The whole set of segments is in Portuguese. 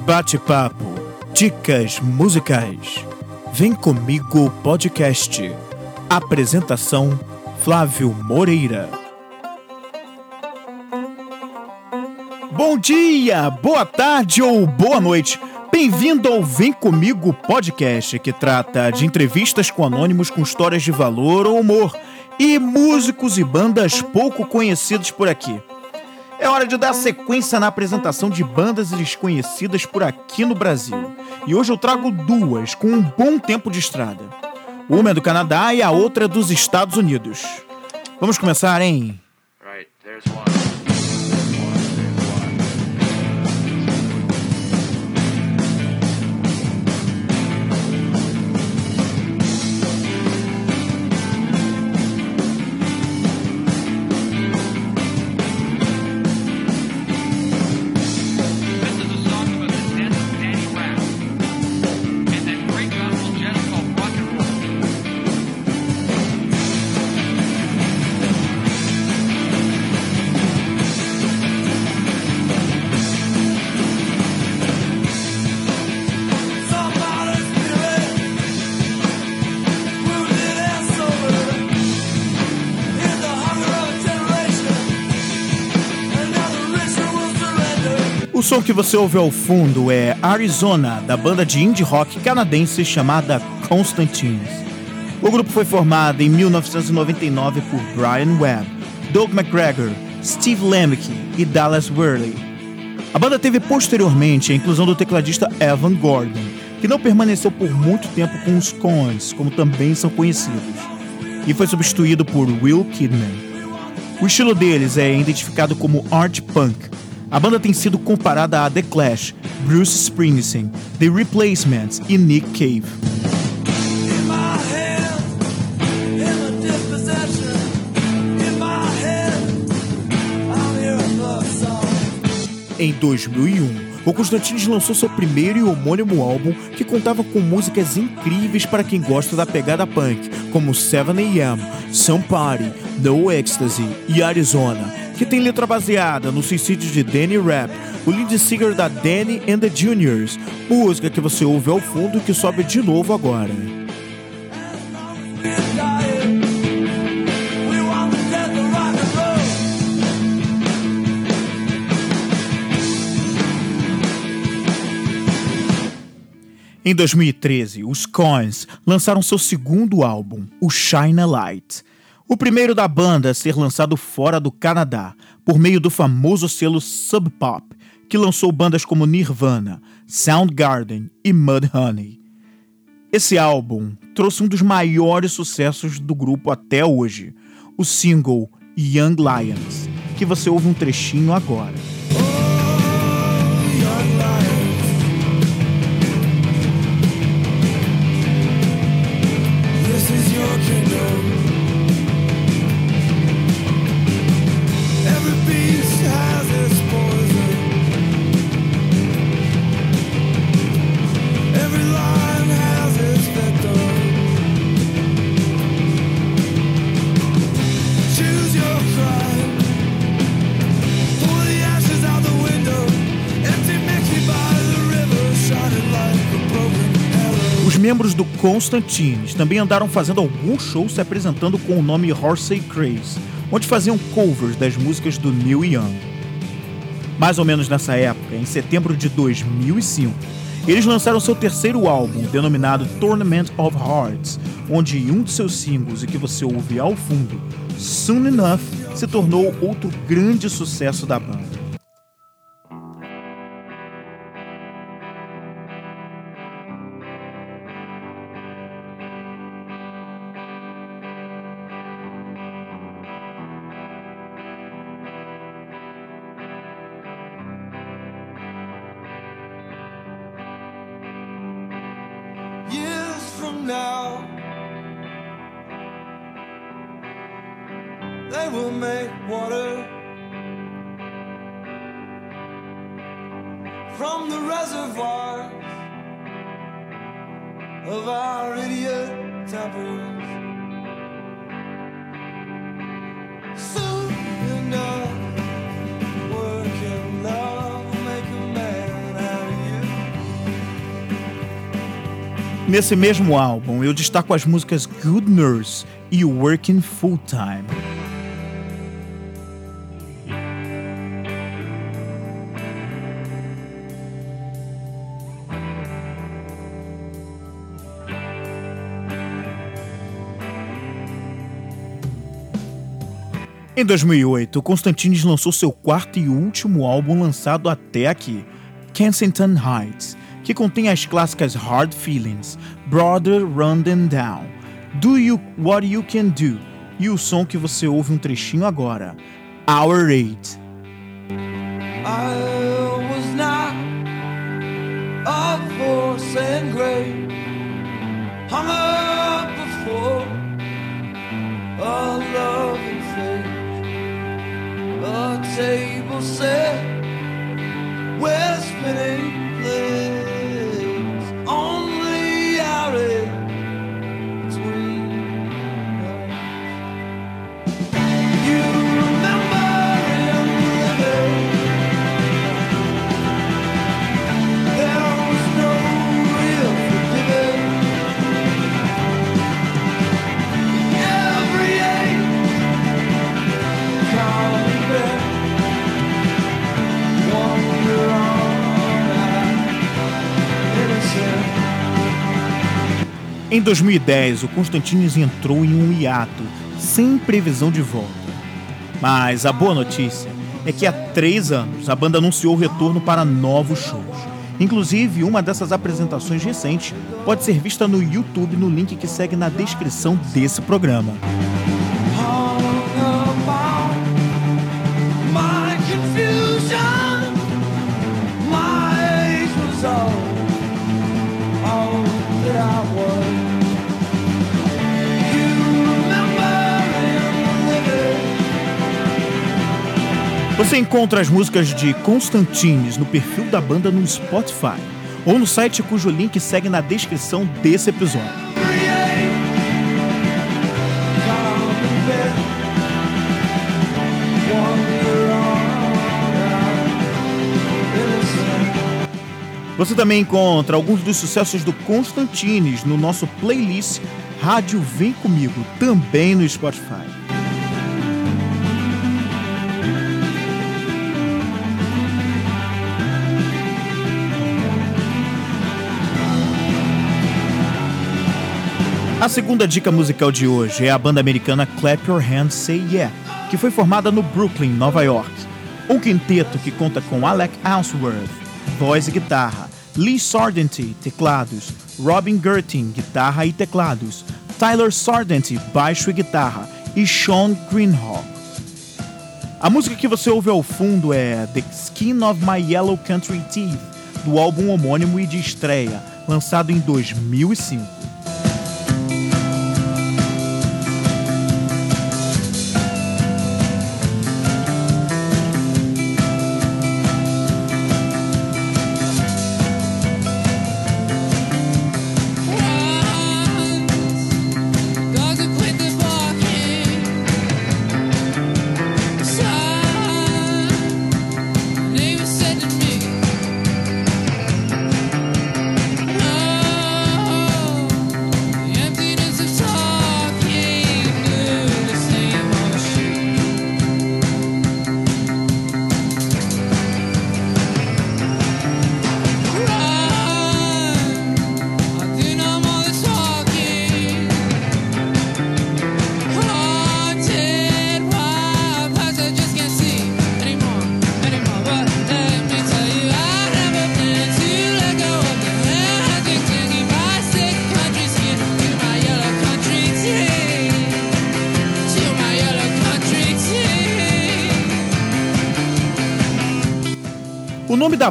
Bate-papo, dicas musicais. Vem comigo podcast. Apresentação Flávio Moreira. Bom dia, boa tarde ou boa noite. Bem-vindo ao Vem Comigo podcast, que trata de entrevistas com anônimos com histórias de valor ou humor e músicos e bandas pouco conhecidos por aqui. É hora de dar sequência na apresentação de bandas desconhecidas por aqui no Brasil. E hoje eu trago duas com um bom tempo de estrada. Uma é do Canadá e a outra é dos Estados Unidos. Vamos começar, hein? Right, som que você ouve ao fundo é Arizona, da banda de indie rock canadense chamada Constantines. O grupo foi formado em 1999 por Brian Webb, Doug McGregor, Steve Lemke e Dallas Worley. A banda teve posteriormente a inclusão do tecladista Evan Gordon, que não permaneceu por muito tempo com os Coens, como também são conhecidos, e foi substituído por Will Kidman. O estilo deles é identificado como art punk, a banda tem sido comparada a The Clash, Bruce Springsteen, The Replacements e Nick Cave. Em 2001, o Constantines lançou seu primeiro e homônimo álbum que contava com músicas incríveis para quem gosta da pegada punk, como 7am, Some Party, No Ecstasy e Arizona, que tem letra baseada no suicídio de Danny Rapp, o lead singer da Danny and the Juniors, música que você ouve ao fundo e que sobe de novo agora. Em 2013, os Coins lançaram seu segundo álbum, o Shine a Light. O primeiro da banda a ser lançado fora do Canadá, por meio do famoso selo Sub Pop, que lançou bandas como Nirvana, Soundgarden e Mudhoney. Esse álbum trouxe um dos maiores sucessos do grupo até hoje, o single Young Lions, que você ouve um trechinho agora. Constantines também andaram fazendo alguns shows se apresentando com o nome Horsey Craze, onde faziam covers das músicas do Neil Young. Mais ou menos nessa época, em setembro de 2005, eles lançaram seu terceiro álbum, denominado Tournament of Hearts, onde um de seus singles, e que você ouve ao fundo, Soon Enough, se tornou outro grande sucesso da banda. Now. They will make water from the reservoirs of our idiot tempers. Nesse mesmo álbum, eu destaco as músicas Good Nurse e Working Full Time. Em 2008, Constantines lançou seu quarto e último álbum lançado até aqui, Kensington Heights, que contém as clássicas Hard Feelings, Brother Run Them Down, Do You What You Can Do e o som que você ouve um trechinho agora, Our Eight. I was not force and hung up before a love and a table set, spinning. Em 2010, o Constantines entrou em um hiato, sem previsão de volta. Mas a boa notícia é que há três anos a banda anunciou o retorno para novos shows. Inclusive, uma dessas apresentações recentes pode ser vista no YouTube no link que segue na descrição desse programa. Você encontra as músicas de Constantines no perfil da banda no Spotify ou no site cujo link segue na descrição desse episódio. Você também encontra alguns dos sucessos do Constantines no nosso playlist Rádio Vem Comigo, também no Spotify. A segunda dica musical de hoje é a banda americana Clap Your Hands Say Yeah, que foi formada no Brooklyn, Nova York. Um quinteto que conta com Alec Answorth, voz e guitarra, Lee Sardenty, teclados, Robin Gerting, guitarra e teclados, Tyler Sardenty, baixo e guitarra, e Sean Greenhawk. A música que você ouve ao fundo é The Skin of My Yellow Country Teeth, do álbum homônimo e de estreia, lançado em 2005.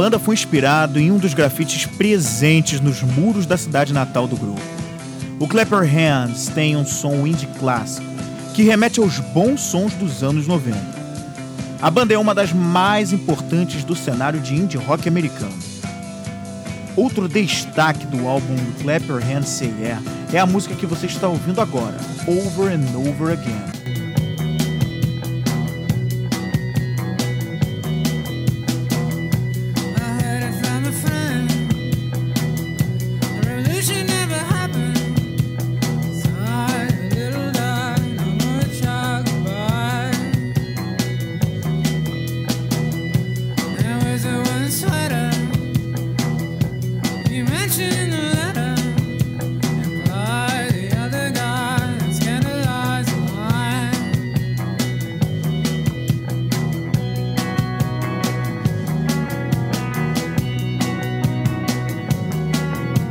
Banda foi inspirado em um dos grafites presentes nos muros da cidade natal do grupo. O Clapper Hands tem um som indie clássico que remete aos bons sons dos anos 90. A banda é uma das mais importantes do cenário de indie rock americano. Outro destaque do álbum Clapper Hands Yeah é a música que você está ouvindo agora, Over and Over Again.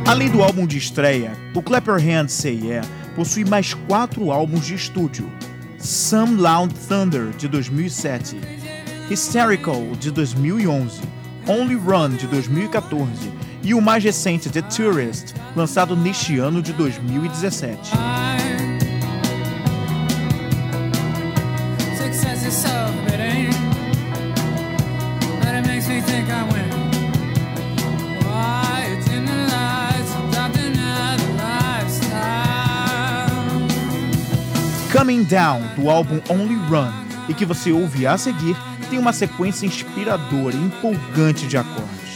Além do álbum de estreia, o Clap Your Hands Say Yeah possui mais quatro álbuns de estúdio: Some Loud Thunder de 2007, Hysterical de 2011, Only Run de 2014 e o mais recente The Tourist, lançado neste ano de 2017. Coming Down, do álbum Only Run, e que você ouve a seguir, tem uma sequência inspiradora e empolgante de acordes.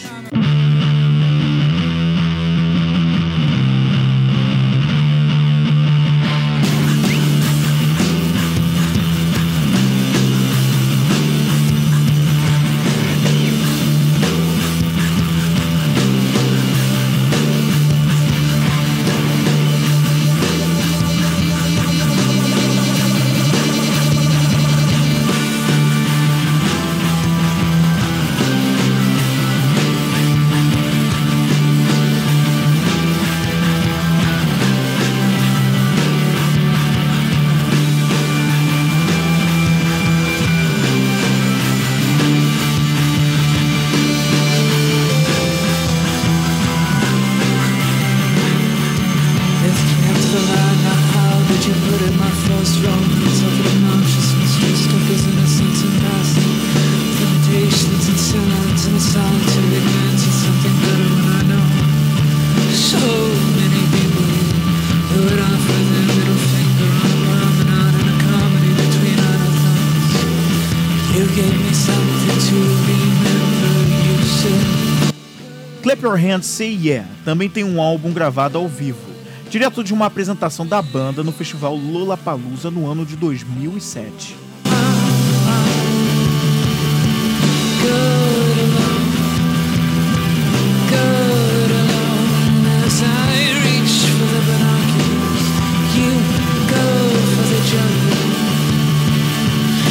Clap Your Hands Say Yeah também tem um álbum gravado ao vivo, direto de uma apresentação da banda no festival Lollapalooza no ano de 2007.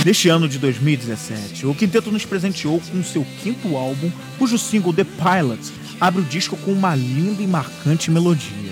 Neste ano de 2017, o quinteto nos presenteou com seu quinto álbum, cujo single The Pilot abre o disco com uma linda e marcante melodia.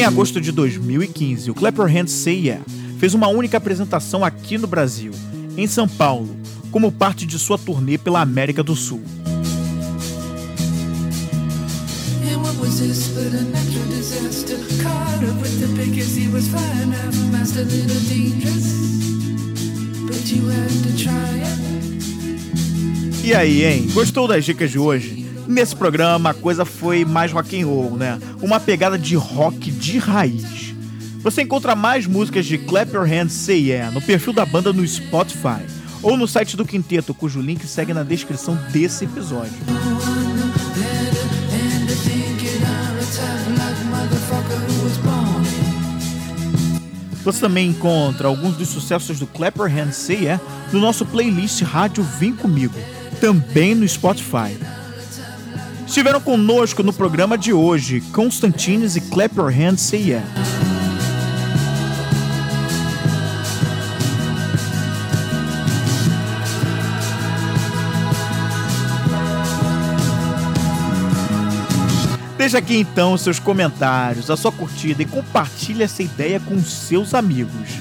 Em agosto de 2015, o Clap Your Hands Say Yeah fez uma única apresentação aqui no Brasil, em São Paulo, como parte de sua turnê pela América do Sul. E aí, hein? Gostou das dicas de hoje? Nesse programa a coisa foi mais rock and roll, né? Uma pegada de rock de raiz. Você encontra mais músicas de Clap Your Hands Say Yeah no perfil da banda no Spotify ou no site do Quinteto, cujo link segue na descrição desse episódio. Você também encontra alguns dos sucessos do Clap Your Hands Say Yeah no nosso playlist Rádio Vem Comigo, também no Spotify. Estiveram conosco no programa de hoje Constantines e Clap Your Hands Say Yeah. Deixa aqui então seus comentários, a sua curtida e compartilhe essa ideia com seus amigos.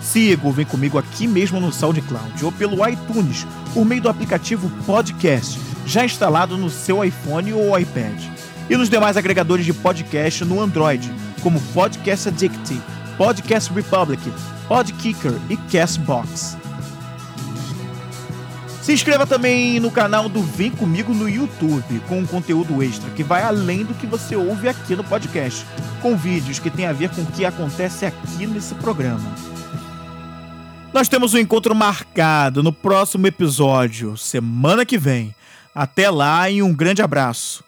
Siga ou vem comigo aqui mesmo no SoundCloud ou pelo iTunes por meio do aplicativo Podcast já instalado no seu iPhone ou iPad. E nos demais agregadores de podcast no Android, como Podcast Addict, Podcast Republic, Podkicker e Castbox. Se inscreva também no canal do Vem Comigo no YouTube, com um conteúdo extra que vai além do que você ouve aqui no podcast, com vídeos que tem a ver com o que acontece aqui nesse programa. Nós temos um encontro marcado no próximo episódio, semana que vem. Até lá e um grande abraço.